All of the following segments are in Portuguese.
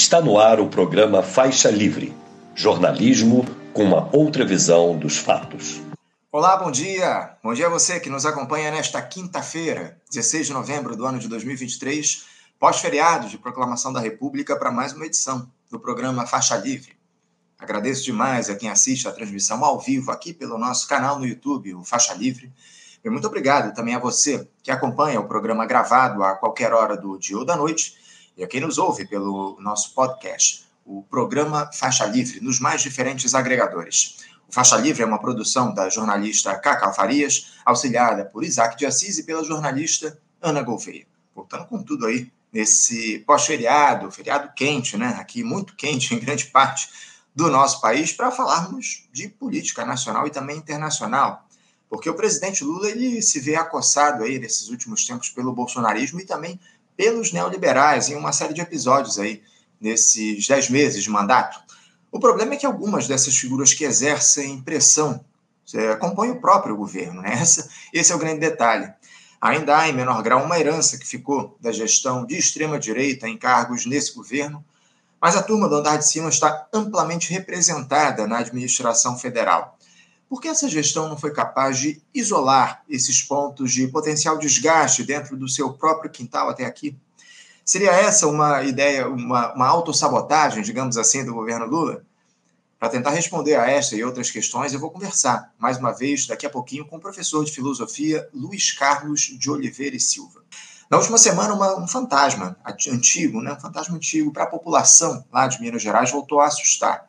Está no ar o programa Faixa Livre jornalismo com uma outra visão dos fatos. Olá, bom dia! Bom dia a você que nos acompanha nesta quinta-feira, 16 de novembro do ano de 2023, pós-feriado de proclamação da República, para mais uma edição do programa Faixa Livre. Agradeço demais a quem assiste a transmissão ao vivo aqui pelo nosso canal no YouTube, o Faixa Livre. E muito obrigado também a você que acompanha o programa gravado a qualquer hora do dia ou da noite e a quem nos ouve pelo nosso podcast, o programa Faixa Livre, nos mais diferentes agregadores. O Faixa Livre é uma produção da jornalista Cacau Farias, auxiliada por Isaac de Assis e pela jornalista Ana Gouveia. Voltando com tudo aí nesse pós-feriado, feriado quente, né? Aqui muito quente em grande parte do nosso país, para falarmos de política nacional e também internacional. Porque o presidente Lula ele se vê acossado aí nesses últimos tempos pelo bolsonarismo e também pelos neoliberais em uma série de episódios aí nesses dez meses de mandato. O problema é que algumas dessas figuras que exercem pressão é, compõem o próprio governo. Né? Essa, esse é o grande detalhe. Ainda há, em menor grau, uma herança que ficou da gestão de extrema-direita em cargos nesse governo, mas a turma do andar de cima está amplamente representada na administração federal. Por que essa gestão não foi capaz de isolar esses pontos de potencial desgaste dentro do seu próprio quintal até aqui? Seria essa uma ideia, uma, uma autossabotagem, digamos assim, do governo Lula? Para tentar responder a esta e outras questões, eu vou conversar, mais uma vez, daqui a pouquinho, com o professor de filosofia Luiz Carlos de Oliveira e Silva. Na última semana, uma, um fantasma antigo, né, um fantasma antigo para a população lá de Minas Gerais voltou a assustar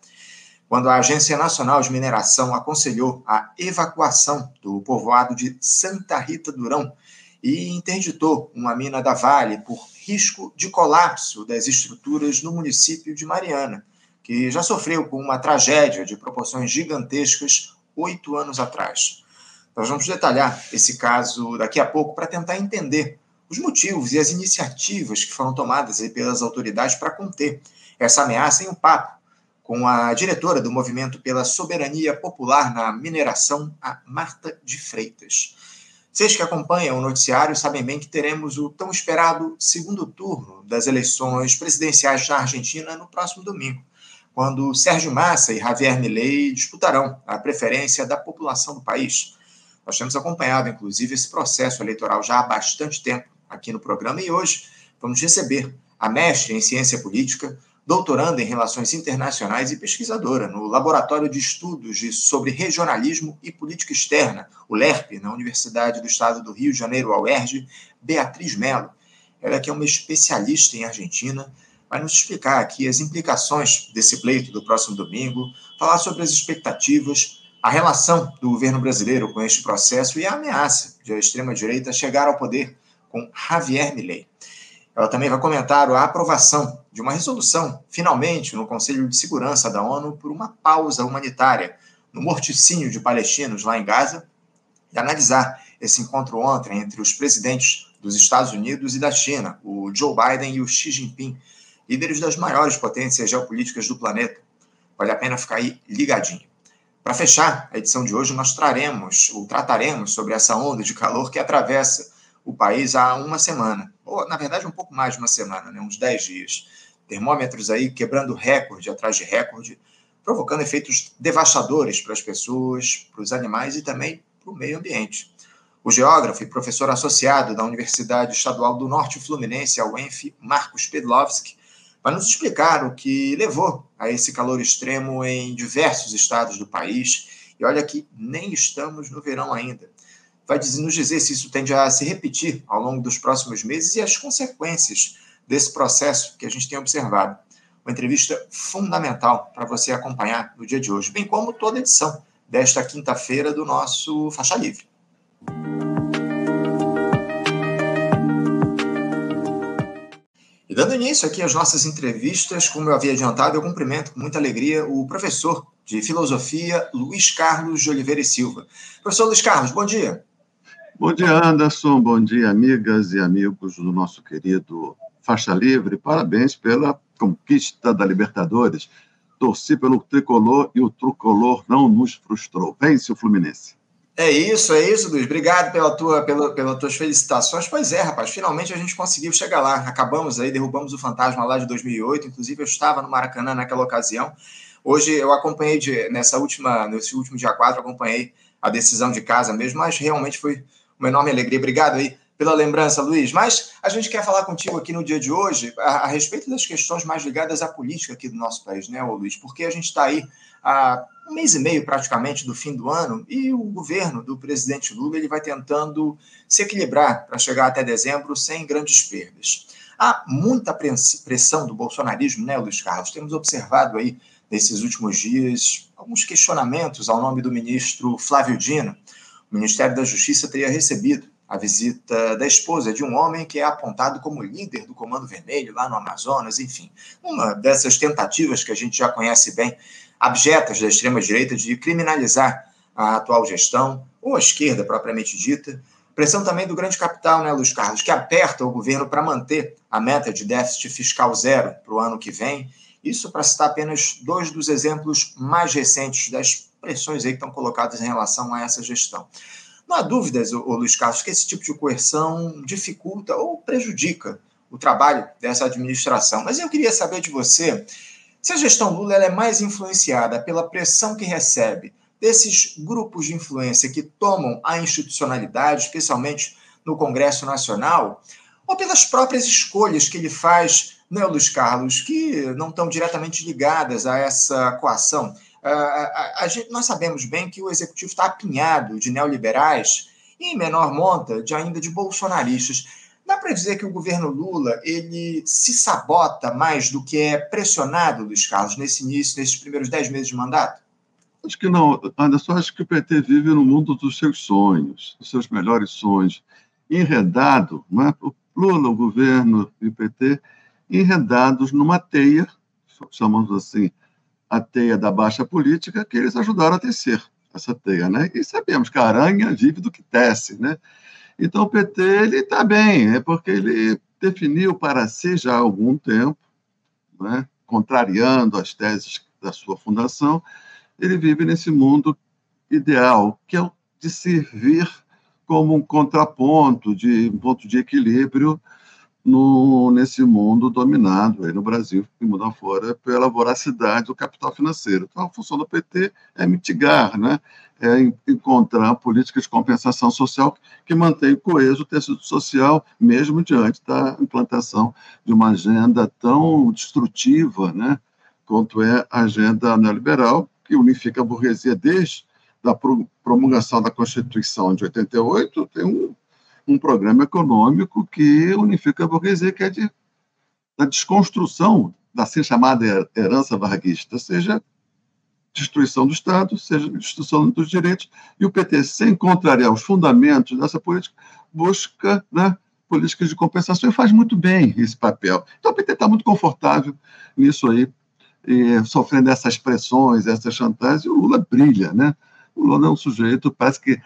quando a Agência Nacional de Mineração aconselhou a evacuação do povoado de Santa Rita Durão e interditou uma mina da Vale por risco de colapso das estruturas no município de Mariana, que já sofreu com uma tragédia de proporções gigantescas oito anos atrás. Nós vamos detalhar esse caso daqui a pouco para tentar entender os motivos e as iniciativas que foram tomadas pelas autoridades para conter essa ameaça em um papo com a diretora do Movimento pela Soberania Popular na Mineração, a Marta de Freitas. Vocês que acompanham o noticiário sabem bem que teremos o tão esperado segundo turno das eleições presidenciais na Argentina no próximo domingo, quando Sérgio Massa e Javier Milei disputarão a preferência da população do país. Nós temos acompanhado, inclusive, esse processo eleitoral já há bastante tempo aqui no programa e hoje vamos receber a mestre em ciência política, doutoranda em Relações Internacionais e pesquisadora no Laboratório de Estudos de, sobre Regionalismo e Política Externa, o LERP, na Universidade do Estado do Rio de Janeiro, a UERJ, Beatriz Mello. Ela que é uma especialista em Argentina, vai nos explicar aqui as implicações desse pleito do próximo domingo, falar sobre as expectativas, a relação do governo brasileiro com este processo e a ameaça de a extrema-direita chegar ao poder com Javier Milei. Ela também vai comentar a aprovação de uma resolução, finalmente, no Conselho de Segurança da ONU por uma pausa humanitária no morticínio de palestinos lá em Gaza e analisar esse encontro ontem entre os presidentes dos Estados Unidos e da China, o Joe Biden e o Xi Jinping, líderes das maiores potências geopolíticas do planeta. Vale a pena ficar aí ligadinho. Para fechar a edição de hoje, nós traremos ou trataremos sobre essa onda de calor que atravessa o país há uma semana, ou na verdade um pouco mais de uma semana, né, uns 10 dias. Termômetros aí quebrando recorde atrás de recorde, provocando efeitos devastadores para as pessoas, para os animais e também para o meio ambiente. O geógrafo e professor associado da Universidade Estadual do Norte Fluminense, a UENF, Marcos Pedlovski, vai nos explicar o que levou a esse calor extremo em diversos estados do país. E olha que nem estamos no verão ainda vai nos dizer se isso tende a se repetir ao longo dos próximos meses e as consequências desse processo que a gente tem observado. Uma entrevista fundamental para você acompanhar no dia de hoje, bem como toda edição desta quinta-feira do nosso Faixa Livre. E dando início aqui às nossas entrevistas, como eu havia adiantado, eu cumprimento com muita alegria o professor de filosofia Luiz Carlos de Oliveira e Silva. Professor Luiz Carlos, bom dia. Bom dia, Anderson. Bom dia, amigas e amigos do nosso querido Faixa Livre. Parabéns pela conquista da Libertadores. Torci pelo tricolor e o tricolor não nos frustrou. Vence o Fluminense. É isso, é isso, Luiz. Obrigado pela tua, pela, pelas tuas felicitações. Pois é, rapaz, finalmente a gente conseguiu chegar lá. Acabamos aí, derrubamos o fantasma lá de 2008. Inclusive, eu estava no Maracanã naquela ocasião. Hoje eu acompanhei de, nessa última, nesse último dia 4, acompanhei a decisão de casa mesmo, mas realmente foi uma enorme alegria. Obrigado aí pela lembrança, Luiz. Mas a gente quer falar contigo aqui no dia de hoje a, a respeito das questões mais ligadas à política aqui do nosso país, né, Luiz? Porque a gente está aí há um mês e meio praticamente do fim do ano e o governo do presidente Lula ele vai tentando se equilibrar para chegar até dezembro sem grandes perdas. Há muita pressão do bolsonarismo, né, Luiz Carlos? Temos observado aí nesses últimos dias alguns questionamentos ao nome do ministro Flávio Dino. O Ministério da Justiça teria recebido a visita da esposa de um homem que é apontado como líder do Comando Vermelho lá no Amazonas, enfim, uma dessas tentativas que a gente já conhece bem abjetas da extrema-direita de criminalizar a atual gestão, ou a esquerda propriamente dita. Pressão também do grande capital, né, Luiz Carlos, que aperta o governo para manter a meta de déficit fiscal zero para o ano que vem. Isso para citar apenas dois dos exemplos mais recentes das pressões aí que estão colocadas em relação a essa gestão. Não há dúvidas, ô, Luiz Carlos, que esse tipo de coerção dificulta ou prejudica o trabalho dessa administração. Mas eu queria saber de você se a gestão Lula é mais influenciada pela pressão que recebe desses grupos de influência que tomam a institucionalidade, especialmente no Congresso Nacional, ou pelas próprias escolhas que ele faz, né, Luiz Carlos, que não estão diretamente ligadas a essa coação. A, a, a gente, nós sabemos bem que o executivo está apinhado de neoliberais e, em menor monta, de ainda de bolsonaristas. Dá para dizer que o governo Lula ele se sabota mais do que é pressionado, Luiz Carlos, nesse início, nesses primeiros dez meses de mandato? Acho que não, Anderson. Acho que o PT vive no mundo dos seus sonhos, dos seus melhores sonhos. Enredado, né? o Lula, o governo e o PT, enredados numa teia, chamamos assim, a teia da baixa política, que eles ajudaram a tecer essa teia, né? E sabemos que a aranha vive do que tece, né? Então, o PT ele está bem, é porque ele definiu para si já há algum tempo, né, contrariando as teses da sua fundação, ele vive nesse mundo ideal, que é o de servir como um contraponto, de um ponto de equilíbrio no, nesse mundo dominado aí no Brasil e mundo afora pela voracidade do capital financeiro. Então, a função do PT é mitigar, né? é encontrar políticas de compensação social que mantém coeso o tecido social, mesmo diante da implantação de uma agenda tão destrutiva né? quanto é a agenda neoliberal, que unifica a burguesia desde a promulgação da Constituição de 88, tem um um programa econômico que unifica a burguesia, que é de, da desconstrução da assim chamada herança varguista, seja destruição do Estado, seja destruição dos direitos, e o PT, sem contrariar os fundamentos dessa política, busca né, políticas de compensação e faz muito bem esse papel. Então o PT está muito confortável nisso aí, e, sofrendo essas pressões, essas chantagens, e o Lula brilha, né? O Lula é um sujeito, parece que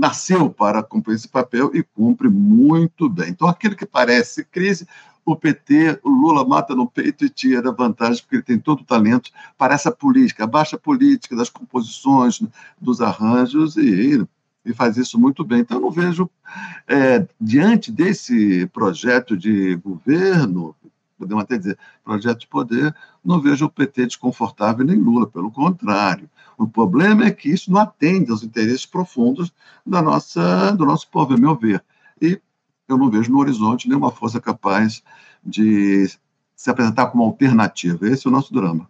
nasceu para cumprir esse papel e cumpre muito bem. Então, aquilo que parece crise, o PT, o Lula mata no peito e tira vantagem, porque ele tem todo o talento para essa política, a baixa política das composições, dos arranjos, e, e faz isso muito bem. Então, eu não vejo, é, diante desse projeto de governo, podemos até dizer, projeto de poder, não vejo o PT desconfortável nem Lula, pelo contrário. O problema é que isso não atende aos interesses profundos da nossa, do nosso povo, a meu ver. E eu não vejo no horizonte nenhuma força capaz de se apresentar como alternativa. Esse é o nosso drama.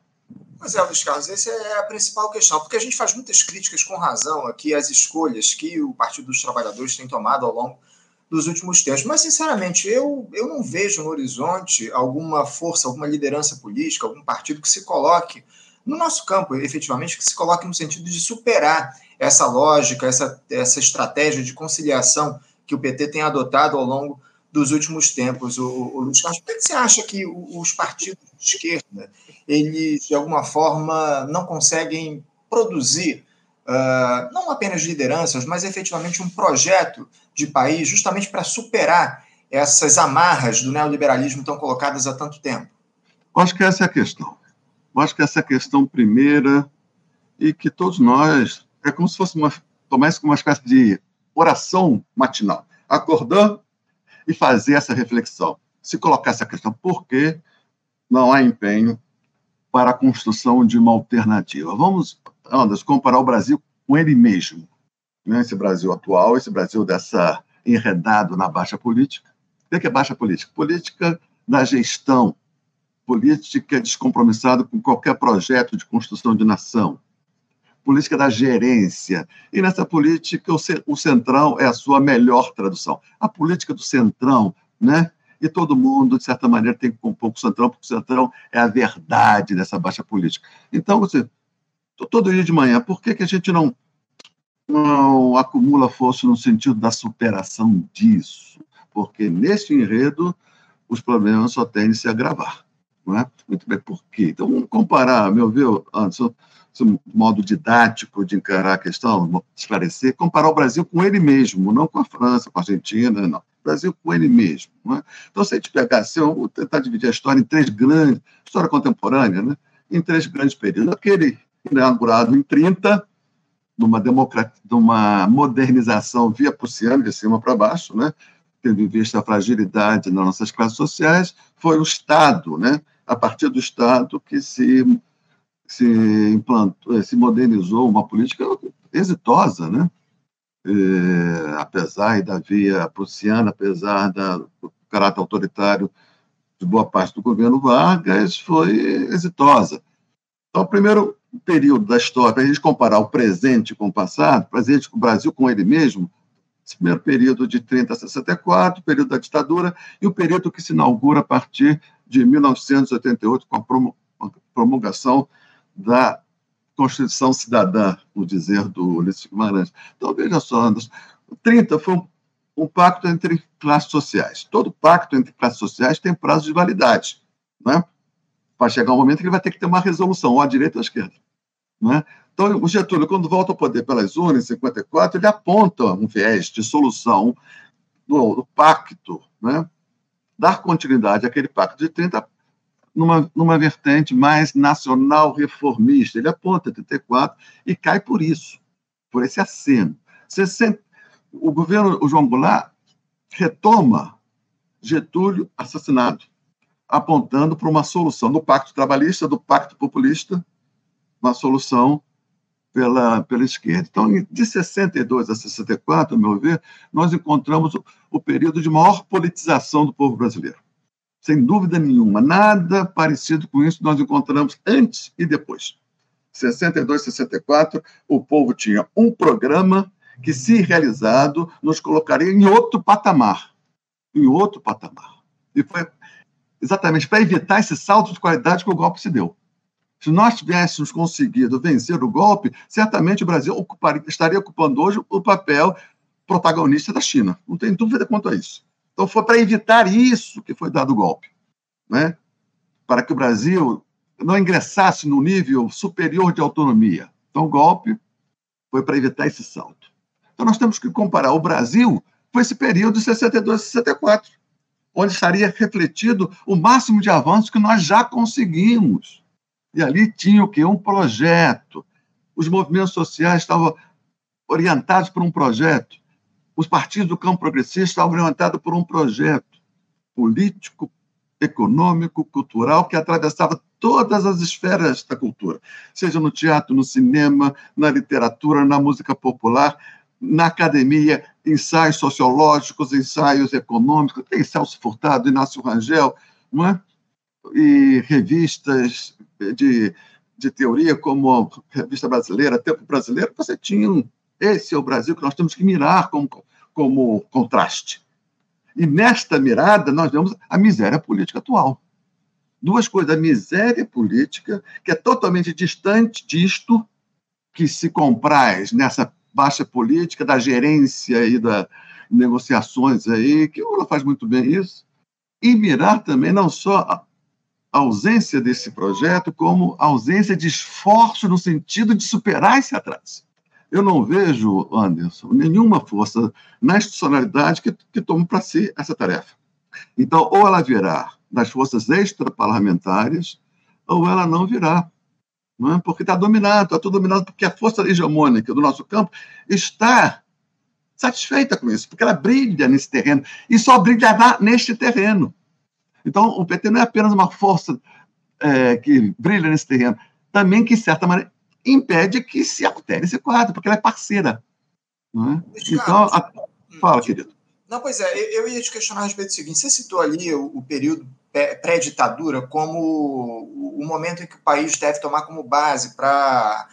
Pois é, Luiz Carlos, essa é a principal questão, porque a gente faz muitas críticas com razão aqui às escolhas que o Partido dos Trabalhadores tem tomado ao longo dos últimos tempos. Mas, sinceramente, eu, eu não vejo no horizonte alguma força, alguma liderança política, algum partido que se coloque no nosso campo, efetivamente, que se coloque no sentido de superar essa lógica, essa, essa estratégia de conciliação que o PT tem adotado ao longo dos últimos tempos. O, o Luiz Carlos, por que você acha que os partidos de esquerda, eles, de alguma forma, não conseguem produzir uh, não apenas lideranças, mas efetivamente um projeto de país justamente para superar essas amarras do neoliberalismo tão colocadas há tanto tempo? Acho que essa é a questão. Acho que essa é a questão primeira e que todos nós, é como se fosse uma tomar isso como uma espécie de oração matinal. Acordar e fazer essa reflexão. Se colocar essa questão, por que não há empenho para a construção de uma alternativa? Vamos, Anderson, comparar o Brasil com ele mesmo. Né? Esse Brasil atual, esse Brasil dessa enredado na baixa política. O que é baixa política? Política da gestão, política descompromissada com qualquer projeto de construção de nação, política da gerência. E nessa política, o centrão é a sua melhor tradução. A política do centrão, né? E todo mundo, de certa maneira, tem que compor com o centrão, porque o centrão é a verdade dessa baixa política. Então, você, todo dia de manhã, por que, que a gente não, não acumula força no sentido da superação disso? Porque nesse enredo, os problemas só tendem a se agravar. Não é? Muito bem, por quê? Então, vamos comparar, meu ver, Anderson, esse modo didático de encarar a questão, esclarecer, comparar o Brasil com ele mesmo, não com a França, com a Argentina, não. Brasil com ele mesmo. É? Então, se a gente pegar assim, eu vou tentar dividir a história em três grandes, história contemporânea, né? em três grandes períodos. Aquele inaugurado em 30, numa, democrat... numa modernização via prussiana, de cima para baixo, né? tendo em vista a fragilidade das nossas classes sociais, foi o Estado, né? a partir do Estado que se se implantou, se modernizou uma política exitosa, né? É, apesar da via prussiana, apesar da, do caráter autoritário de boa parte do governo Vargas, foi exitosa. Então, o primeiro período da história, para a gente comparar o presente com o passado, para a gente, o Brasil com ele mesmo, esse primeiro período de 30 a 64, período da ditadura, e o período que se inaugura a partir de 1988, com a promulgação da Constituição Cidadã, no dizer do Ulisses Guimarães. Então, veja só, Anderson, 30 foi um, um, pacto entre classes sociais. Todo pacto entre classes sociais tem prazo de validade. Né? Vai chegar um momento que ele vai ter que ter uma resolução, ou à direita ou à esquerda. Né? Então, o Getúlio, quando volta ao poder pelas urnas, em 54, ele aponta um viés de solução do, do pacto, né? dar continuidade àquele pacto de 30 numa, numa vertente mais nacional reformista. Ele aponta 34 e cai por isso, por esse aceno. o governo, o João Goulart, retoma Getúlio assassinado, apontando para uma solução do Pacto Trabalhista, do Pacto Populista, uma solução pela, pela esquerda. Então, de 62 a 64, a meu ver, nós encontramos o, o período de maior politização do povo brasileiro sem dúvida nenhuma. Nada parecido com isso nós encontramos antes e depois. 62, 64, o povo tinha um programa que, se realizado, nos colocaria em outro patamar. Em outro patamar. E foi exatamente para evitar esse salto de qualidade que o golpe se deu. Se nós tivéssemos conseguido vencer o golpe, certamente o Brasil ocuparia, estaria ocupando hoje o papel protagonista da China. Não tem dúvida quanto a isso. Então foi para evitar isso que foi dado o golpe, né? para que o Brasil não ingressasse no nível superior de autonomia. Então o golpe foi para evitar esse salto. Então nós temos que comparar o Brasil com esse período de 62 a 64, onde estaria refletido o máximo de avanço que nós já conseguimos. E ali tinha o quê? Um projeto. Os movimentos sociais estavam orientados por um projeto os partidos do campo progressista estavam orientados por um projeto político, econômico, cultural que atravessava todas as esferas da cultura, seja no teatro, no cinema, na literatura, na música popular, na academia, ensaios sociológicos, ensaios econômicos, tem Celso Furtado, Inácio Rangel, não é? e revistas de, de teoria como a Revista Brasileira, Tempo Brasileiro, você tinha um, esse é o Brasil que nós temos que mirar como como contraste. E nesta mirada, nós vemos a miséria política atual. Duas coisas: a miséria política, que é totalmente distante disto que se compraz nessa baixa política da gerência e das negociações aí, que o Lula faz muito bem isso, e mirar também não só a ausência desse projeto, como a ausência de esforço no sentido de superar esse atraso eu não vejo, Anderson, nenhuma força na institucionalidade que, que tome para si essa tarefa. Então, ou ela virá das forças extraparlamentares, ou ela não virá. não é? porque está dominado, está tudo dominado porque a força hegemônica do nosso campo está satisfeita com isso, porque ela brilha nesse terreno e só brilhará neste terreno. Então, o PT não é apenas uma força é, que brilha nesse terreno, também que, de certa maneira, impede que se altere esse quadro, porque ela é parceira. Não é? Então, a... fala, querido. Não, pois é, eu ia te questionar a respeito do seguinte: você citou ali o, o período pré-ditadura como o momento em que o país deve tomar como base para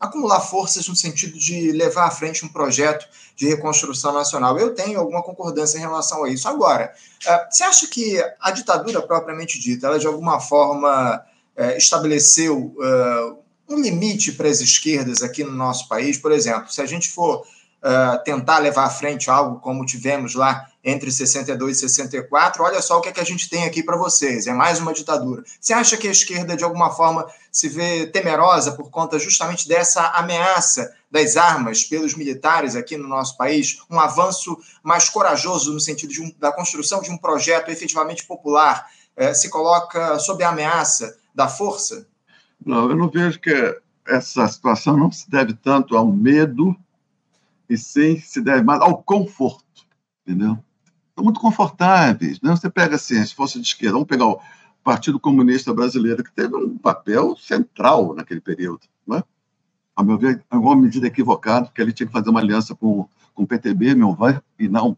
acumular forças no sentido de levar à frente um projeto de reconstrução nacional. Eu tenho alguma concordância em relação a isso. Agora, eh, você acha que a ditadura propriamente dita, ela de alguma forma eh, estabeleceu eh, um limite para as esquerdas aqui no nosso país? Por exemplo, se a gente for uh, tentar levar à frente algo como tivemos lá entre 62 e 64, olha só o que, é que a gente tem aqui para vocês, é mais uma ditadura. Você acha que a esquerda, de alguma forma, se vê temerosa por conta justamente dessa ameaça das armas pelos militares aqui no nosso país, um avanço mais corajoso no sentido um, da construção de um projeto efetivamente popular, eh, se coloca sob a ameaça da força? Não, eu não vejo que essa situação não se deve tanto ao medo e sim se deve mais ao conforto, entendeu? Estão muito confortáveis. Né? Você pega assim, se fosse de esquerda, vamos pegar o Partido Comunista Brasileiro, que teve um papel central naquele período, né? a meu ver, em alguma medida equivocado, porque ele tinha que fazer uma aliança com, com o PTB, meu vai, e não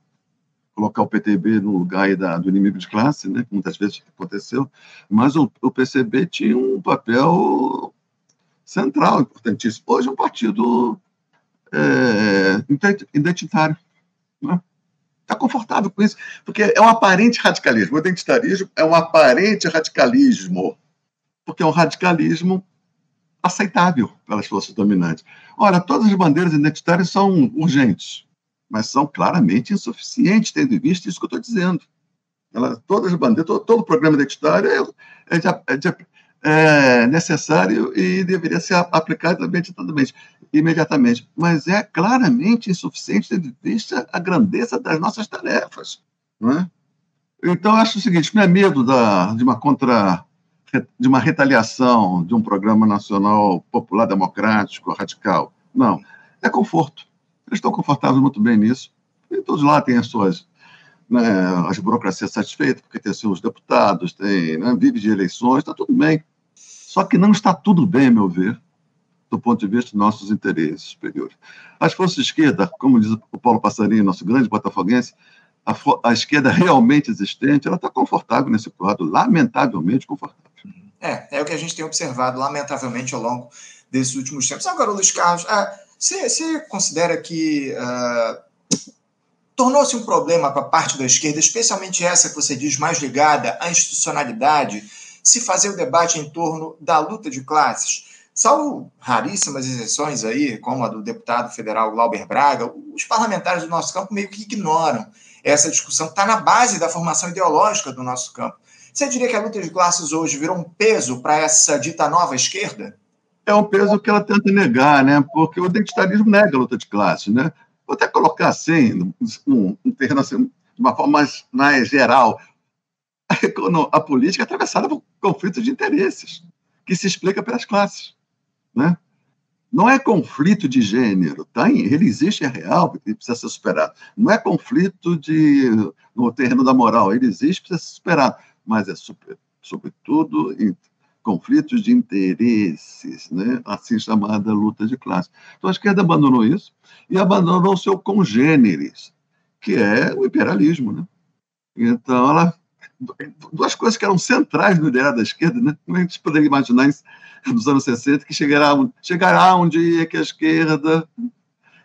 colocar o PTB no lugar da, do inimigo de classe, né, que muitas vezes aconteceu, mas o, o PCB tinha um papel central, importantíssimo. Hoje é um partido é, identitário. Está né? Tá confortável com isso, porque é um aparente radicalismo. O identitarismo é um aparente radicalismo, porque é um radicalismo aceitável pelas forças dominantes. Olha, todas as bandeiras identitárias são urgentes, mas são claramente insuficientes, tendo em vista isso que eu estou dizendo. Ela, todas as bandeiras, todo, todo programa identitário é, é, é é, necessário e deveria ser aplicado imediatamente, imediatamente. Mas é claramente insuficiente tendo em vista a grandeza das nossas tarefas. Não é? Então, acho o seguinte: não é medo da, de uma contra de uma retaliação de um programa nacional popular democrático radical. Não, é conforto. Eles estão confortáveis muito bem nisso. E todos lá têm as suas né, as burocracias satisfeitas, porque tem seus deputados, tem, né, vive de eleições, está tudo bem. Só que não está tudo bem, a meu ver, do ponto de vista dos nossos interesses superiores. As forças de esquerda, como diz o Paulo Passarinho, nosso grande botafoguense, a, a esquerda realmente existente, ela está confortável nesse quadro, lamentavelmente confortável. É, é o que a gente tem observado, lamentavelmente, ao longo desses últimos tempos. Agora, Luiz Carlos, você, considera que ah, tornou-se um problema para parte da esquerda, especialmente essa que você diz mais ligada à institucionalidade, se fazer o debate em torno da luta de classes. Salvo raríssimas exceções aí, como a do deputado federal Glauber Braga, os parlamentares do nosso campo meio que ignoram essa discussão que está na base da formação ideológica do nosso campo. Você diria que a luta de classes hoje virou um peso para essa dita nova esquerda? É um peso que ela tenta negar, né? Porque o identitarismo nega a luta de classes, né? Vou até colocar assim, um, um terreno assim, de uma forma mais, mais geral a, a política é atravessada por conflitos de interesses, que se explica pelas classes. Né? Não é conflito de gênero, tá? ele existe, é real, e precisa ser superado. Não é conflito de, no terreno da moral, ele existe, precisa ser superado. Mas é, super, sobretudo, conflitos de interesses, né? assim chamada luta de classe. Então a esquerda abandonou isso e abandonou seu congêneres, que é o imperialismo. Né? Então ela duas coisas que eram centrais no ideário da esquerda, né? Como a gente poderia imaginar nos anos 60 que chegará um, chegará um dia que a esquerda,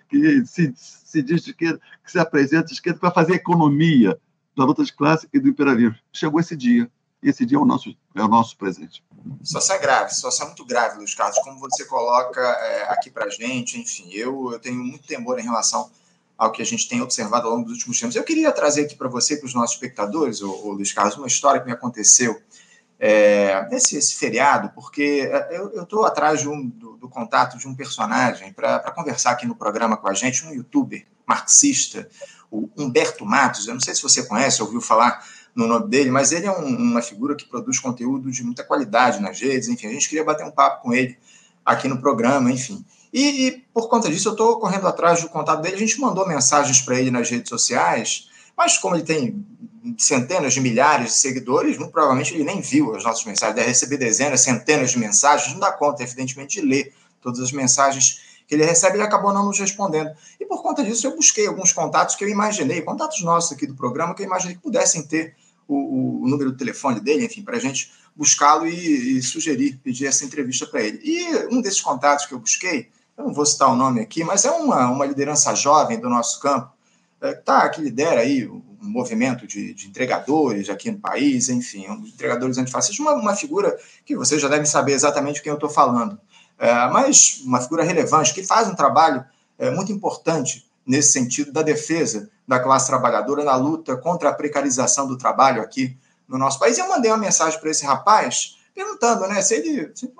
que se, se diz de esquerda, que se apresenta de esquerda para fazer economia da luta de classe e do imperialismo. Chegou esse dia. E esse dia é o nosso, é o nosso presente. Isso é grave, isso é muito grave, Luiz Carlos, como você coloca é, aqui para gente. Enfim, eu, eu tenho muito temor em relação ao que a gente tem observado ao longo dos últimos tempos. Eu queria trazer aqui para você, para os nossos espectadores, o, o Luiz Carlos, uma história que me aconteceu é, nesse esse feriado, porque é, eu estou atrás de um, do, do, contato de um personagem para conversar aqui no programa com a gente, um youtuber marxista, o Humberto Matos. Eu não sei se você conhece, ouviu falar no nome dele, mas ele é um, uma figura que produz conteúdo de muita qualidade nas redes. Enfim, a gente queria bater um papo com ele aqui no programa, enfim. E, e por conta disso, eu estou correndo atrás do contato dele. A gente mandou mensagens para ele nas redes sociais, mas como ele tem centenas de milhares de seguidores, muito provavelmente ele nem viu as nossas mensagens, deve receber dezenas, centenas de mensagens, não dá conta, evidentemente, de ler todas as mensagens que ele recebe, ele acabou não nos respondendo. E por conta disso, eu busquei alguns contatos que eu imaginei, contatos nossos aqui do programa, que eu imaginei que pudessem ter o, o número do telefone dele, enfim, para a gente buscá-lo e, e, sugerir, pedir essa entrevista para ele. E um desses contatos que eu busquei, eu não vou citar o nome aqui, mas é uma, uma liderança jovem do nosso campo, é, tá, que lidera aí um movimento de, de, entregadores aqui no país, enfim, um entregadores antifascistas, uma, uma figura que vocês já devem saber exatamente quem eu estou falando, é, mas uma figura relevante que faz um trabalho é, muito importante nesse sentido da defesa da classe trabalhadora na luta contra a precarização do trabalho aqui no nosso país. E eu mandei uma mensagem para esse rapaz perguntando, né, se ele, se,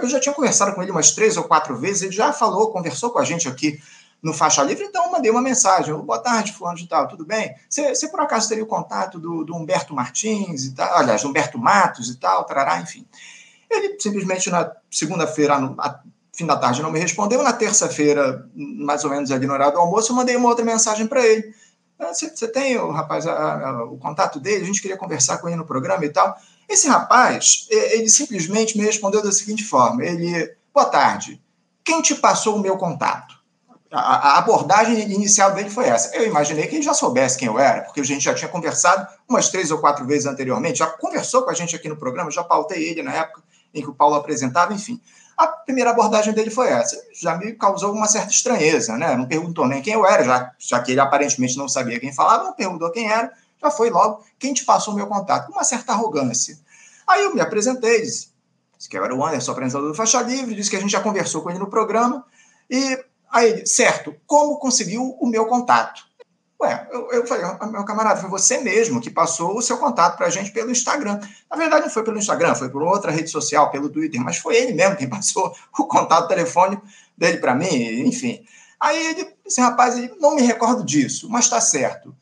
eu já tinha conversado com ele umas três ou quatro vezes, ele já falou, conversou com a gente aqui no Faixa Livre, então mandei uma mensagem, boa tarde, fulano de tal, tudo bem? Você, por acaso teria o contato do, do, Humberto Martins e tal, aliás, Humberto Matos e tal, tarará, enfim. Ele simplesmente na segunda-feira, fim da tarde, não me respondeu, na terça-feira, mais ou menos ali no almoço, eu mandei uma outra mensagem para ele, ah, você tem, o rapaz, a, a, o contato dele? A gente queria conversar com ele no programa e tal. Esse rapaz, ele simplesmente me respondeu da seguinte forma: ele, boa tarde, quem te passou o meu contato? A, a abordagem inicial dele foi essa. Eu imaginei que ele já soubesse quem eu era, porque a gente já tinha conversado umas três ou quatro vezes anteriormente, já conversou com a gente aqui no programa, já pautei ele na época em que o Paulo apresentava, enfim. A primeira abordagem dele foi essa. Já me causou uma certa estranheza, né? Não perguntou nem quem eu era, já, já que ele aparentemente não sabia quem falava, não perguntou quem era, já foi logo quem te passou o meu contato, com uma certa arrogância. Aí eu me apresentei, disse, disse que eu era o Anderson, apresentador do Faixa Livre, disse que a gente já conversou com ele no programa, e aí certo, como conseguiu o meu contato? Ué, eu, eu falei, meu camarada, foi você mesmo que passou o seu contato para a gente pelo Instagram. Na verdade, não foi pelo Instagram, foi por outra rede social, pelo Twitter, mas foi ele mesmo quem passou o contato telefônico dele para mim, enfim. Aí ele disse, rapaz, ele, não me recordo disso, mas está certo.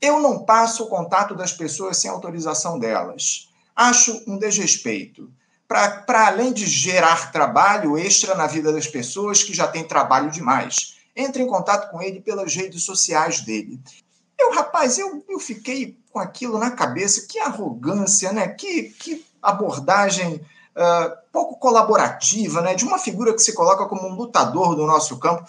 Eu não passo o contato das pessoas sem autorização delas. Acho um desrespeito. Para além de gerar trabalho extra na vida das pessoas que já têm trabalho demais entre em contato com ele pelas redes sociais dele. Eu, rapaz, eu, eu fiquei com aquilo na cabeça, que arrogância, né? Que, que abordagem uh, pouco colaborativa, né? De uma figura que se coloca como um lutador do nosso campo.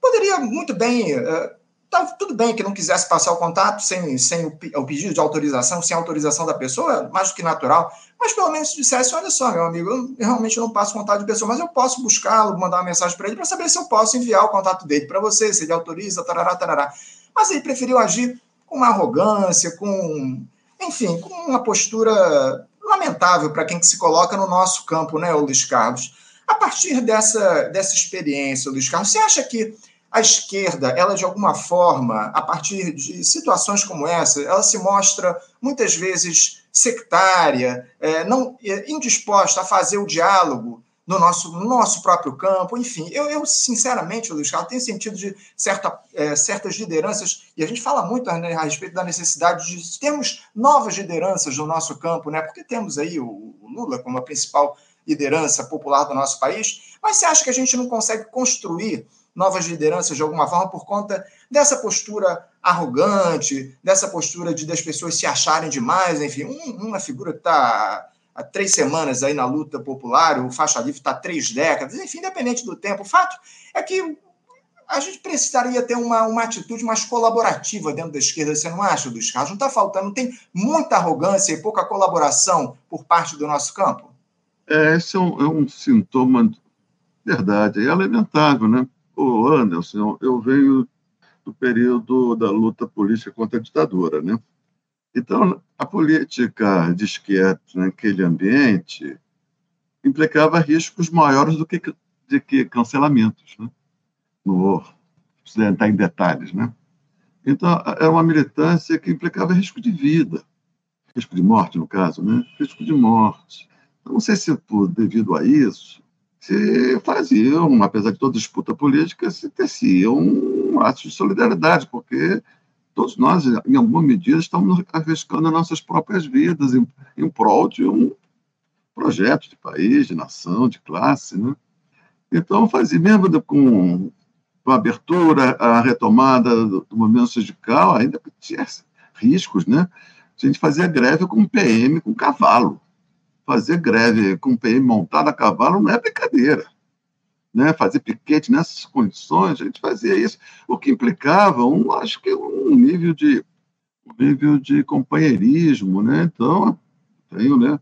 Poderia muito bem. Uh, tá, tudo bem que não quisesse passar o contato sem, sem o, o, pedido de autorização, sem autorização da pessoa, mais do que natural mas pelo menos dissesse: olha só, meu amigo, eu realmente não passo contato de pessoa, mas eu posso buscá-lo, mandar uma mensagem para ele para saber se eu posso enviar o contato dele para você, se ele autoriza, tarará, tarará. Mas ele preferiu agir com uma arrogância, com, enfim, com uma postura lamentável para quem que se coloca no nosso campo, né, Luiz Carlos? A partir dessa, dessa experiência, Luiz Carlos, você acha que a esquerda, ela de alguma forma, a partir de situações como essa, ela se mostra muitas vezes sectária, é, não é, indisposta a fazer o diálogo no nosso, no nosso próprio campo, enfim. Eu, eu sinceramente, Luiz Carlos, tenho sentido de certa, é, certas lideranças, e a gente fala muito né, a respeito da necessidade de termos novas lideranças no nosso campo, né? porque temos aí o, o Lula como a principal liderança popular do nosso país, mas você acha que a gente não consegue construir novas lideranças de alguma forma por conta dessa postura arrogante, dessa postura de das pessoas se acharem demais, enfim, um, uma figura que está há três semanas aí na luta popular, o faixa livre está três décadas, enfim, independente do tempo. O fato é que a gente precisaria ter uma, uma atitude mais colaborativa dentro da esquerda, você não acha, dos? Não está faltando, tem muita arrogância e pouca colaboração por parte do nosso campo? É, esse é um, é um sintoma, verdade, é lamentável, né? O Anderson, eu venho do período da luta política contra a ditadura, né? Então, a política de esquerda naquele ambiente implicava riscos maiores do que, de que cancelamentos, né? Não vou entrar em detalhes, né? Então, era uma militância que implicava risco de vida, risco de morte, no caso, né? Risco de morte. Não sei se por, devido a isso, se faziam, apesar de toda disputa política, se teciam um ato de solidariedade, porque todos nós, em alguma medida, estamos arriscando nossas próprias vidas em, em prol de um projeto de país, de nação, de classe, né? Então, fazia mesmo com, com a abertura, a retomada do, do movimento sindical, ainda tinha riscos, né? A gente fazia greve com PM, com cavalo. Fazer greve com PM montado a cavalo não é brincadeira. Né? Fazer piquete nessas condições, a gente fazia isso, o que implicava, um, acho que um nível de um nível de companheirismo, né? Então, tenho, né,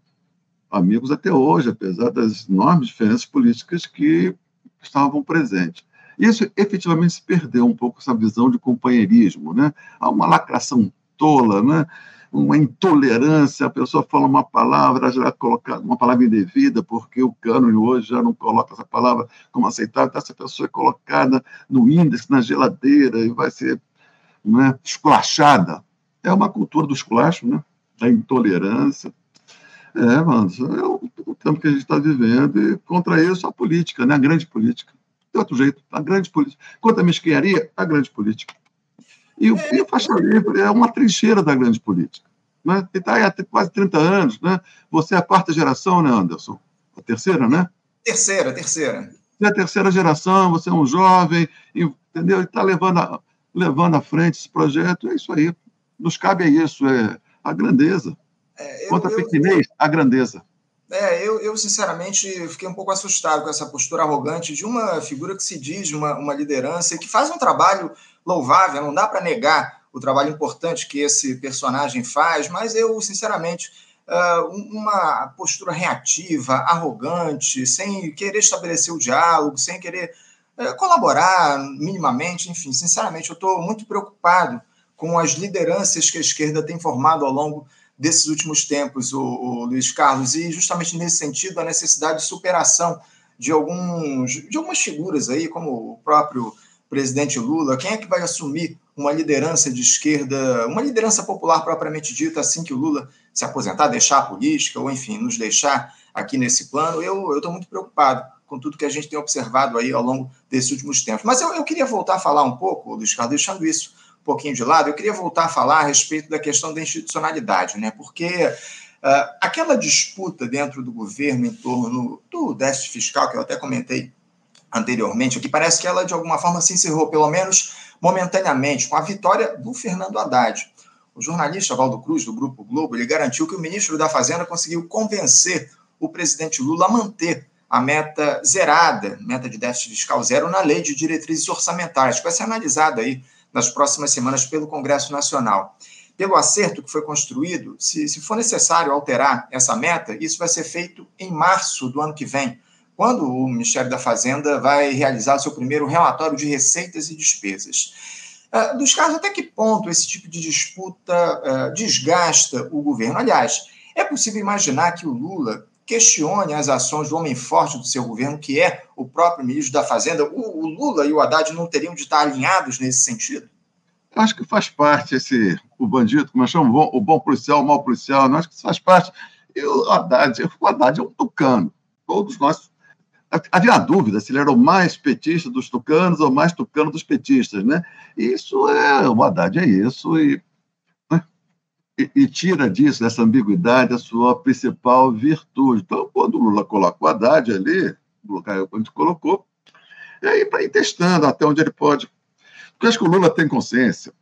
amigos até hoje, apesar das enormes diferenças políticas que estavam presentes. Isso efetivamente se perdeu um pouco essa visão de companheirismo, né? Há uma lacração tola, né? Uma intolerância, a pessoa fala uma palavra, já coloca uma palavra indevida, porque o cânone hoje já não coloca essa palavra como aceitável, então essa pessoa é colocada no índice, na geladeira, e vai ser né, esculachada. É uma cultura do esculacho, né? da intolerância. É, mano, é o, o tempo que a gente está vivendo, e contra isso a política, né? a grande política. De outro jeito, a grande política. Quanto à mesquinharia, a grande política. E o, e o faixa livre é uma trincheira da grande política. Né? E está aí há quase 30 anos. Né? Você é a quarta geração, né, Anderson? A terceira, né? Terceira, terceira. Você é a terceira geração, você é um jovem, entendeu? E está levando, a, levando à frente esse projeto. É isso aí. Nos cabe a isso, é a grandeza. É, eu, Contra a pequenez, a grandeza. É, eu, eu sinceramente fiquei um pouco assustado com essa postura arrogante de uma figura que se diz uma, uma liderança e que faz um trabalho louvável, não dá para negar o trabalho importante que esse personagem faz, mas eu, sinceramente, uma postura reativa, arrogante, sem querer estabelecer o diálogo, sem querer colaborar minimamente, enfim, sinceramente, eu estou muito preocupado com as lideranças que a esquerda tem formado ao longo desses últimos tempos, o, o, Luiz Carlos, e justamente nesse sentido a necessidade de superação de alguns de algumas figuras aí, como o próprio presidente Lula, quem é que vai assumir uma liderança de esquerda, uma liderança popular propriamente dita, assim que o Lula se aposentar, deixar a política, ou enfim, nos deixar aqui nesse plano? Eu estou muito preocupado com tudo que a gente tem observado aí ao longo desses últimos tempos. Mas eu, eu queria voltar a falar um pouco, Luiz Carlos, deixando isso um pouquinho de lado, eu queria voltar a falar a respeito da questão da institucionalidade, né? Porque uh, aquela disputa dentro do governo em torno do déficit fiscal, que eu até comentei anteriormente, que parece que ela de alguma forma se encerrou, pelo menos momentaneamente, com a vitória do Fernando Haddad. O jornalista Valdo Cruz, do Grupo Globo, ele garantiu que o ministro da Fazenda conseguiu convencer o presidente Lula a manter a meta zerada, meta de déficit fiscal zero, na lei de diretrizes orçamentárias, que vai ser analisada aí nas próximas semanas pelo Congresso Nacional. Pelo acerto que foi construído, se, se for necessário alterar essa meta, isso vai ser feito em março do ano que vem, quando o Ministério da Fazenda vai realizar seu primeiro relatório de receitas e despesas. Uh, dos casos, até que ponto esse tipo de disputa uh, desgasta o governo? Aliás, é possível imaginar que o Lula questione as ações do homem forte do seu governo, que é o próprio ministro da Fazenda. O, o Lula e o Haddad não teriam de estar alinhados nesse sentido? Eu acho que faz parte esse o bandido, como eu chamo, o bom, o bom policial, o mau policial, eu acho que isso faz parte. E o Haddad, o Haddad é um tucano. Todos nós. Havia dúvida se ele era o mais petista dos tucanos ou mais tucano dos petistas, né? Isso é. O Haddad é isso, e e, e, tira disso, dessa ambiguidade, a sua principal virtude. Então, quando o Lula coloca o Haddad ali, no lugar onde colocou, é aí para ir testando até onde ele pode. Porque acho que o Lula tem consciência,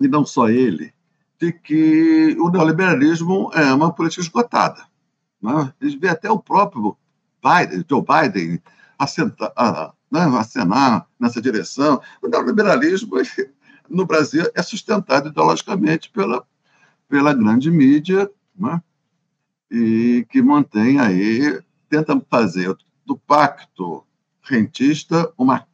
e não só ele, de que o neoliberalismo é uma política esgotada. Né? A vê até o próprio Biden, Joe Biden assentar, né, acenar nessa direção. O neoliberalismo no Brasil é sustentado ideologicamente pela pela grande mídia, né? e que mantém aí, tenta fazer do pacto rentista uma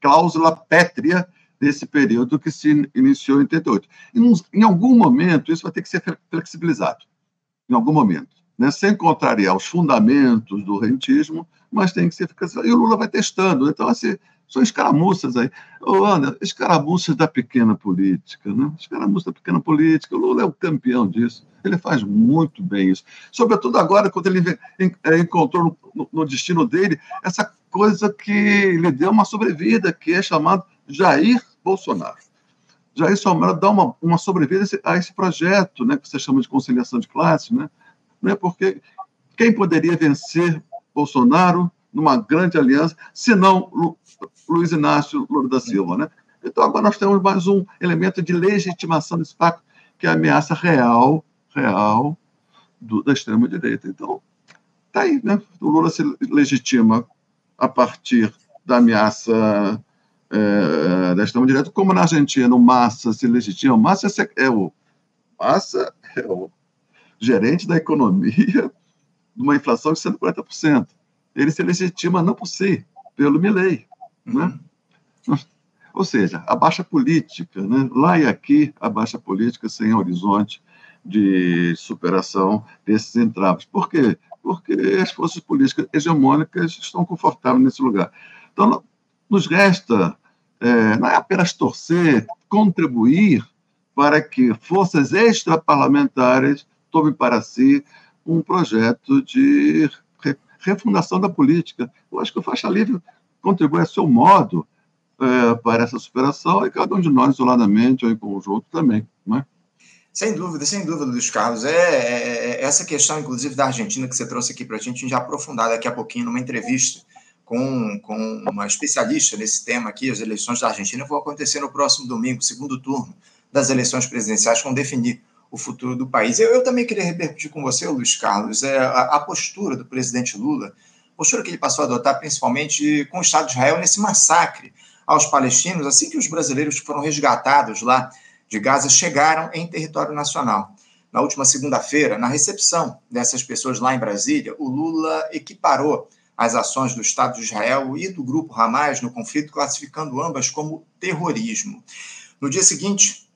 cláusula pétrea desse período que se iniciou em 88. E, em algum momento, isso vai ter que ser flexibilizado, em algum momento, né? sem contrariar os fundamentos do rentismo, mas tem que ser flexibilizado. E o Lula vai testando. Então, assim, são escaramuças aí. Ana, escaramuças da pequena política, né? Escaramuças da pequena política. O Lula é o campeão disso. Ele faz muito bem isso. Sobretudo agora, quando ele é, encontrou no, no destino dele essa coisa que lhe deu uma sobrevida, que é chamado Jair Bolsonaro. Jair Bolsonaro dá uma, uma sobrevida a esse projeto, né, que você chama de conciliação de classe, né? né? Porque quem poderia vencer Bolsonaro numa grande aliança, se não Lu, Luiz Inácio Lula da Silva. Né? Então, agora nós temos mais um elemento de legitimação desse pacto, que é a ameaça real, real do, da extrema-direita. Então, está aí, né? O Lula se legitima a partir da ameaça é, da extrema-direita, como na Argentina o Massa se legitima. O Massa é o, Massa é o gerente da economia de uma inflação de 140%. Ele se legitima não por si, pelo Milley. Né? Uhum. Ou seja, a baixa política, né? lá e aqui, a baixa política sem horizonte de superação desses entraves. Por quê? Porque as forças políticas hegemônicas estão confortáveis nesse lugar. Então, nos resta, é, não é apenas torcer, contribuir para que forças extraparlamentares tomem para si um projeto de refundação da política. Eu acho que o Faixa Livre contribui a seu modo é, para essa superação e cada um de nós, isoladamente ou em conjunto, também. Não é? Sem dúvida, sem dúvida, Luiz Carlos. É, é, é essa questão, inclusive, da Argentina que você trouxe aqui para a gente, a gente já aprofundar daqui a pouquinho numa entrevista com, com uma especialista nesse tema aqui, as eleições da Argentina vão acontecer no próximo domingo, segundo turno das eleições presidenciais, vão definir o futuro do país. Eu, eu também queria repercutir com você, Luiz Carlos, é, a, a postura do presidente Lula, postura que ele passou a adotar principalmente com o Estado de Israel nesse massacre aos palestinos, assim que os brasileiros que foram resgatados lá de Gaza chegaram em território nacional. Na última segunda-feira, na recepção dessas pessoas lá em Brasília, o Lula equiparou as ações do Estado de Israel e do grupo Hamas no conflito, classificando ambas como terrorismo. No dia seguinte,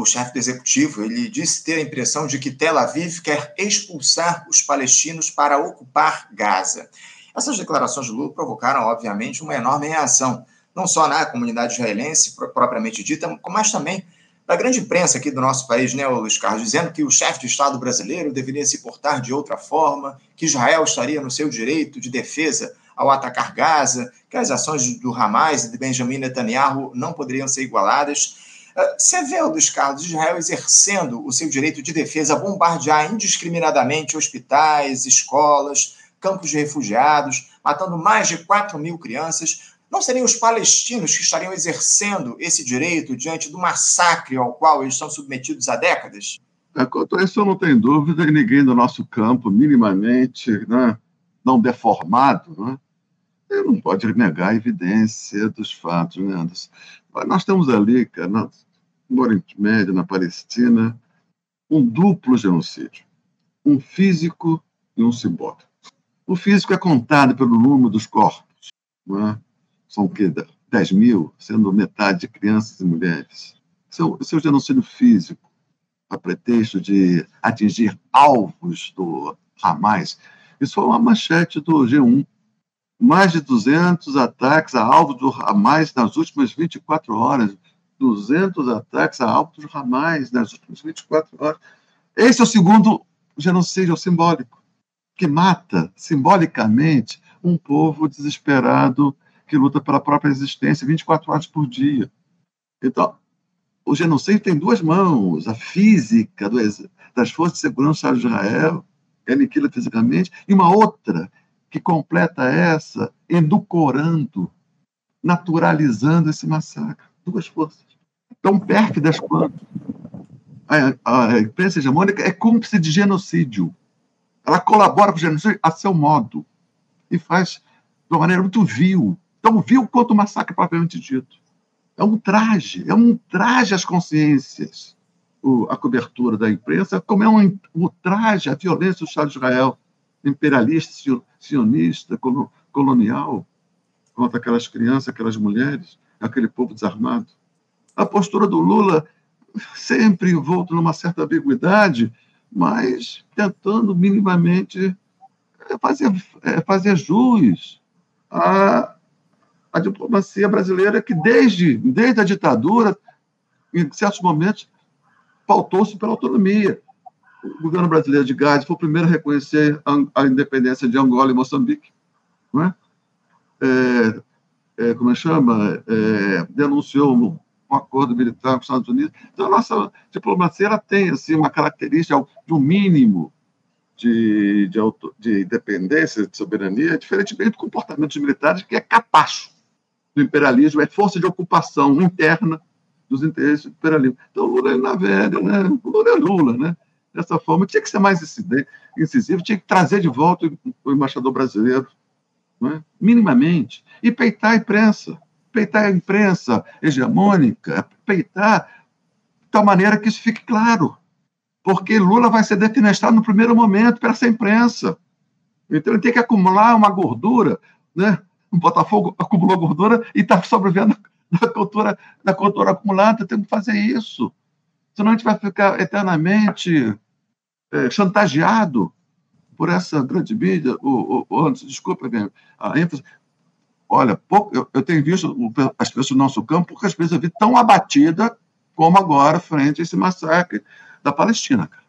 o chefe do executivo ele disse ter a impressão de que Tel Aviv quer expulsar os palestinos para ocupar Gaza. Essas declarações de Lula provocaram, obviamente, uma enorme reação não só na comunidade israelense propriamente dita, mas também da grande imprensa aqui do nosso país, né, Luiz Carlos, dizendo que o chefe de Estado brasileiro deveria se portar de outra forma, que Israel estaria no seu direito de defesa ao atacar Gaza, que as ações do Hamas e de Benjamin Netanyahu não poderiam ser igualadas. Ah, você vê, Luiz Carlos, Israel exercendo o seu direito de defesa bombardear indiscriminadamente hospitais, escolas, campos de refugiados, matando mais de 4 mil crianças, não seriam os palestinos que estariam exercendo esse direito diante do massacre ao qual eles estão submetidos há décadas? É, quanto a isso, eu não tenho dúvida, e ninguém do nosso campo, minimamente né, não deformado, né, não pode negar a evidência dos fatos. Né, Anderson? Nós temos ali, cara, no Oriente Médio, na Palestina, um duplo genocídio: um físico e um simbólico. O físico é contado pelo número dos corpos. Né? são o quê? 10 mil, sendo metade de crianças e mulheres. Seu, seu genocídio físico, a pretexto de atingir alvos do Hamas. Isso foi uma manchete do G1. Mais de 200 ataques a alvo do Hamas nas últimas 24 horas. 200 ataques a alvo do Hamas nas últimas 24 horas. Esse é o segundo genocídio simbólico, que mata simbolicamente um povo desesperado que luta pela própria existência 24 horas por dia. Então, o genocídio tem duas mãos: a física do, das forças de segurança de Israel, que aniquila fisicamente, e uma outra que completa essa, edulcorando, naturalizando esse massacre. Duas forças. Tão pérfidas quanto. A, a imprensa hegemônica é cúmplice de genocídio. Ela colabora com o genocídio a seu modo e faz de uma maneira muito vil, tão vil quanto o massacre propriamente dito. É um traje, é um traje às consciências, o, a cobertura da imprensa, como é um, um traje à violência do Estado de Israel, imperialista, sionista, colonial, contra aquelas crianças, aquelas mulheres, aquele povo desarmado. A postura do Lula sempre envolto numa certa ambiguidade, mas tentando minimamente fazer, é, fazer jus a, a diplomacia brasileira que desde, desde a ditadura, em certos momentos, pautou-se pela autonomia. O governo brasileiro de Gades foi o primeiro a reconhecer a, a independência de Angola e Moçambique. Não é? É, é, como é chama? É, denunciou um, acordo militar com os Estados Unidos. Então, a nossa diplomacia tem assim, uma característica de um mínimo de, de, auto, de independência, de soberania, diferentemente do comportamento dos militares, que é capacho do imperialismo, é força de ocupação interna dos interesses do imperialismo. Então, Lula é na velha, né? Lula é Lula, né? Dessa forma, tinha que ser mais incisivo, tinha que trazer de volta o embaixador brasileiro, é? minimamente, e peitar a imprensa, peitar a imprensa hegemônica, peitar de tal maneira que isso fique claro porque Lula vai ser defenestrado no primeiro momento para essa imprensa. Então ele tem que acumular uma gordura, né? O Botafogo acumulou gordura e está sobrevivendo da cultura, da cultura acumulada, tem que fazer isso. Senão a gente vai ficar eternamente é, chantageado por essa grande mídia. O, o, o, desculpa a ênfase. Olha, pouco, eu, eu tenho visto as pessoas do nosso campo, poucas vezes eu vi tão abatida como agora frente a esse massacre da Palestina, cara.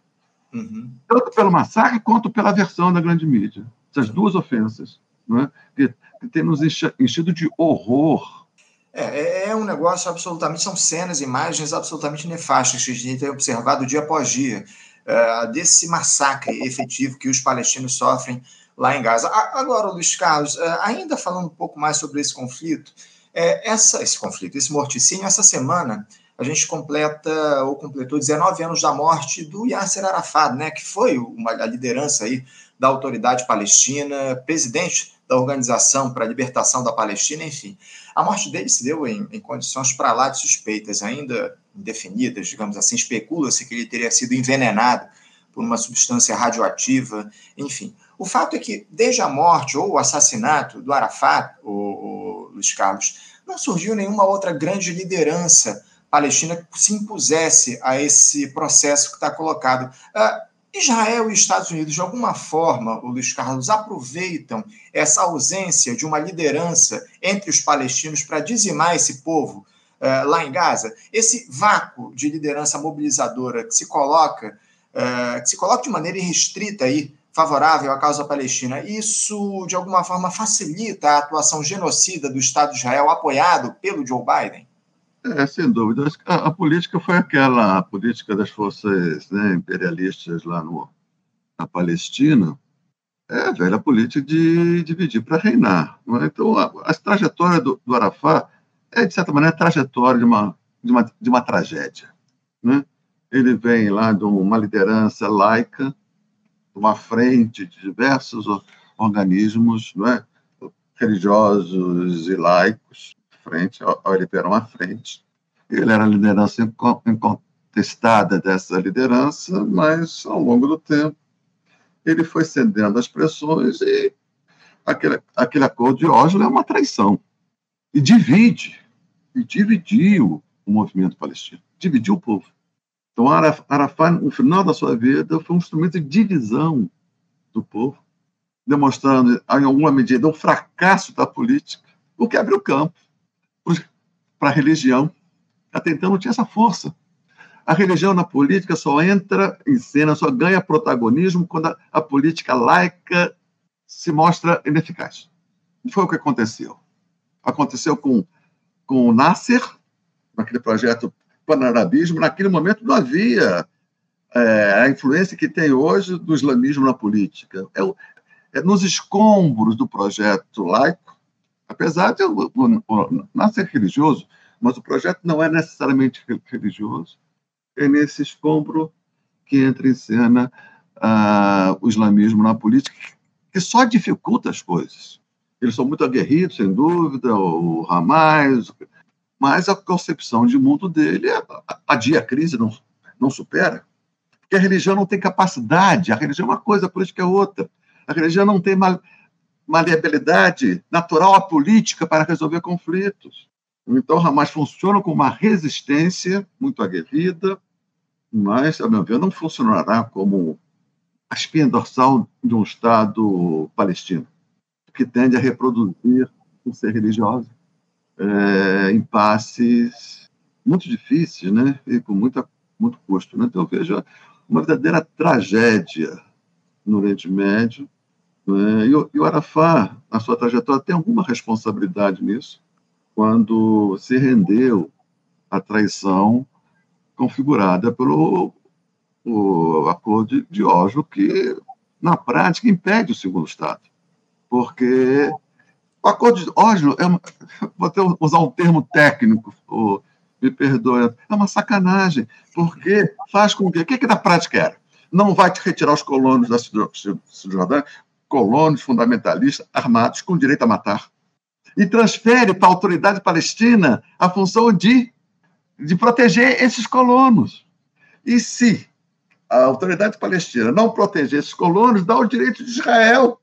Uhum. Tanto pelo massacre quanto pela versão da grande mídia. Essas duas ofensas, é? que, que tem nos enchido de horror. É, é, é, um negócio absolutamente, são cenas, imagens absolutamente nefastas que a gente tem observado dia após dia, uh, desse massacre efetivo que os palestinos sofrem lá em Gaza. Agora, Luiz Carlos, uh, ainda falando um pouco mais sobre esse conflito, é, essa, esse conflito, esse morticínio, essa semana a gente completa ou completou 19 anos da morte do Yasser Arafat, né, que foi uma, a liderança aí da autoridade palestina, presidente da Organização para a Libertação da Palestina, enfim. A morte dele se deu em, em condições para lá de suspeitas, ainda indefinidas, digamos assim. Especula-se que ele teria sido envenenado por uma substância radioativa, enfim. O fato é que, desde a morte ou o assassinato do Arafat, o, o Luiz Carlos, não surgiu nenhuma outra grande liderança Palestina se impusesse a esse processo que está colocado. Uh, Israel e Estados Unidos, de alguma forma, o Luiz Carlos, aproveitam essa ausência de uma liderança entre os palestinos para dizimar esse povo uh, lá em Gaza? Esse vácuo de liderança mobilizadora que se coloca, uh, que se coloca de maneira irrestrita aí, favorável à causa palestina, isso de alguma forma facilita a atuação genocida do Estado de Israel apoiado pelo Joe Biden? É, sem dúvida. A, a, política foi aquela a política das forças né, imperialistas lá no, na Palestina. É a velha política de dividir para reinar. É? Então, a, a trajetória do, do, Arafat é, de certa maneira, a trajetória de uma, de uma, de uma tragédia. Né? Ele vem lá de uma liderança laica, uma frente de diversos organismos é? religiosos e laicos, frente, ele era uma frente. Ele era a liderança incontestada dessa liderança, mas ao longo do tempo ele foi cedendo às pressões e aquele, aquele acordo de Oslo é uma traição. E divide, e dividiu o movimento palestino, dividiu o povo. Então, Arafat, no final da sua vida, foi um instrumento de divisão do povo, demonstrando, em alguma medida, o fracasso da política, o que abriu campo para a religião. Até então não tinha essa força. A religião na política só entra em cena, só ganha protagonismo quando a, a política laica se mostra ineficaz. E foi o que aconteceu. Aconteceu com, com o Nasser, naquele projeto panarabismo. Naquele momento não havia é, a influência que tem hoje do islamismo na política. É, é nos escombros do projeto laico Apesar de o, o, nascer religioso, mas o projeto não é necessariamente religioso. É nesse escombro que entra em cena uh, o islamismo na política, que só dificulta as coisas. Eles são muito aguerridos, sem dúvida, o Hamas, mas a concepção de mundo dele é, adia a crise, não, não supera. Porque a religião não tem capacidade, a religião é uma coisa, a política é outra. A religião não tem mal, maleabilidade natural à política para resolver conflitos. Então, Hamas funciona com uma resistência muito aguerrida, mas, a meu ver, não funcionará como a espinha dorsal de um Estado palestino, que tende a reproduzir, por ser religiosa, é, impasses muito difíceis né? e com muita, muito custo. Né? Então, eu vejo uma verdadeira tragédia no Oriente Médio, né? E, o, e o Arafat, na sua trajetória, tem alguma responsabilidade nisso, quando se rendeu à traição configurada pelo o acordo de Oslo, que na prática, impede o segundo Estado. Porque o acordo de Oslo, é uma, vou até usar um termo técnico, me perdoe, é uma sacanagem, porque faz com que. O que, que na prática era? Não vai te retirar os colonos da Cisjordânia, colonos fundamentalistas armados com direito a matar. E transfere para a autoridade palestina a função de, de proteger esses colonos. E se a autoridade palestina não proteger esses colonos, dá o direito de Israel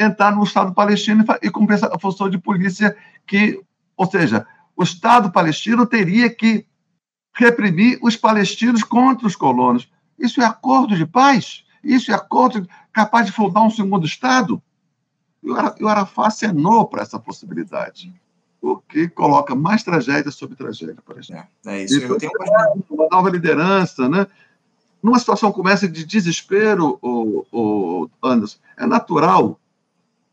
entrar no Estado palestino e cumprir a função de polícia que, ou seja, o Estado palestino teria que reprimir os palestinos contra os colonos. Isso é acordo de paz? Isso é acordo capaz de fundar um segundo Estado? E o Arafat acenou para essa possibilidade, o que coloca mais tragédia sobre tragédia, por exemplo. É, é isso. Eu tenho uma nova liderança, né? Numa situação como essa de desespero, o, o Anderson, é natural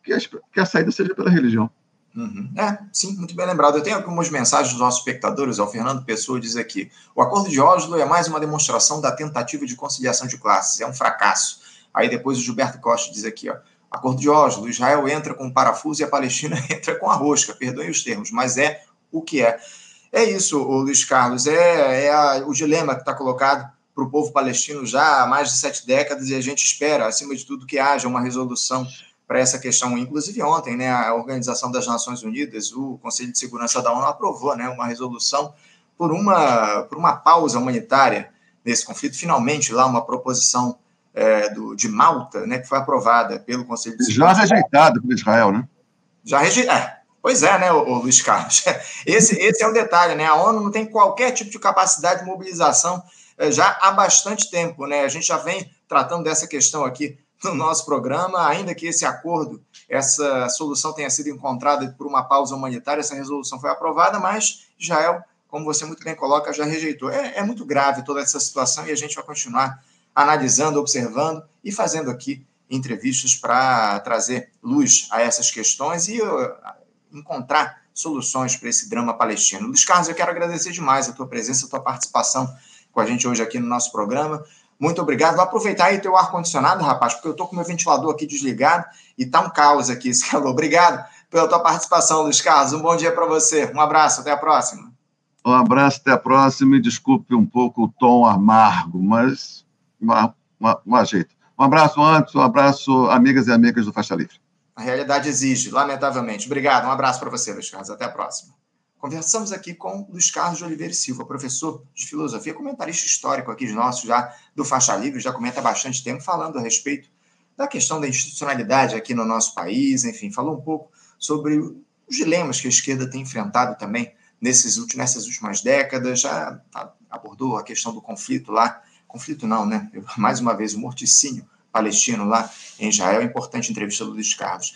que a, que a saída seja pela religião. Uhum. É, sim, muito bem lembrado. Eu tenho algumas mensagens dos nossos espectadores. O Fernando Pessoa diz aqui: o acordo de Oslo é mais uma demonstração da tentativa de conciliação de classes, é um fracasso. Aí depois o Gilberto Costa diz aqui: ó, acordo de Oslo, Israel entra com o parafuso e a Palestina entra com a rosca, perdoem os termos, mas é o que é. É isso, Luiz Carlos, é, é a, o dilema que está colocado para o povo palestino já há mais de sete décadas e a gente espera, acima de tudo, que haja uma resolução para essa questão. Inclusive, ontem, né, a Organização das Nações Unidas, o Conselho de Segurança da ONU, aprovou né, uma resolução por uma, por uma pausa humanitária nesse conflito. Finalmente, lá, uma proposição é, do, de Malta, né, que foi aprovada pelo Conselho de Segurança. Já rejeitada por Israel, né? Já rejeitada. É, pois é, né, o, o Luiz Carlos? Esse, esse é o detalhe, né? A ONU não tem qualquer tipo de capacidade de mobilização é, já há bastante tempo, né? A gente já vem tratando dessa questão aqui no nosso programa, ainda que esse acordo, essa solução tenha sido encontrada por uma pausa humanitária, essa resolução foi aprovada, mas Israel, como você muito bem coloca, já rejeitou. É, é muito grave toda essa situação e a gente vai continuar analisando, observando e fazendo aqui entrevistas para trazer luz a essas questões e uh, encontrar soluções para esse drama palestino. Luiz Carlos, eu quero agradecer demais a tua presença, a tua participação com a gente hoje aqui no nosso programa. Muito obrigado. Vou aproveitar aí teu ar-condicionado, rapaz, porque eu estou com meu ventilador aqui desligado e tá um caos aqui esse calor. Obrigado pela tua participação, Luiz Carlos. Um bom dia para você. Um abraço, até a próxima. Um abraço, até a próxima. E desculpe um pouco o tom amargo, mas um ajeito. Um abraço, antes, um abraço, amigas e amigas do Faixa Livre. A realidade exige, lamentavelmente. Obrigado. Um abraço para você, Luiz Carlos. Até a próxima. Conversamos aqui com Luiz Carlos de Oliveira e Silva, professor de filosofia, comentarista histórico aqui nosso, já do Faixa Livre, já comenta há bastante tempo, falando a respeito da questão da institucionalidade aqui no nosso país, enfim, falou um pouco sobre os dilemas que a esquerda tem enfrentado também nesses últimos, nessas últimas décadas, já abordou a questão do conflito lá, conflito não, né? Mais uma vez, o morticínio palestino lá em Israel, importante entrevista do Luiz Carlos.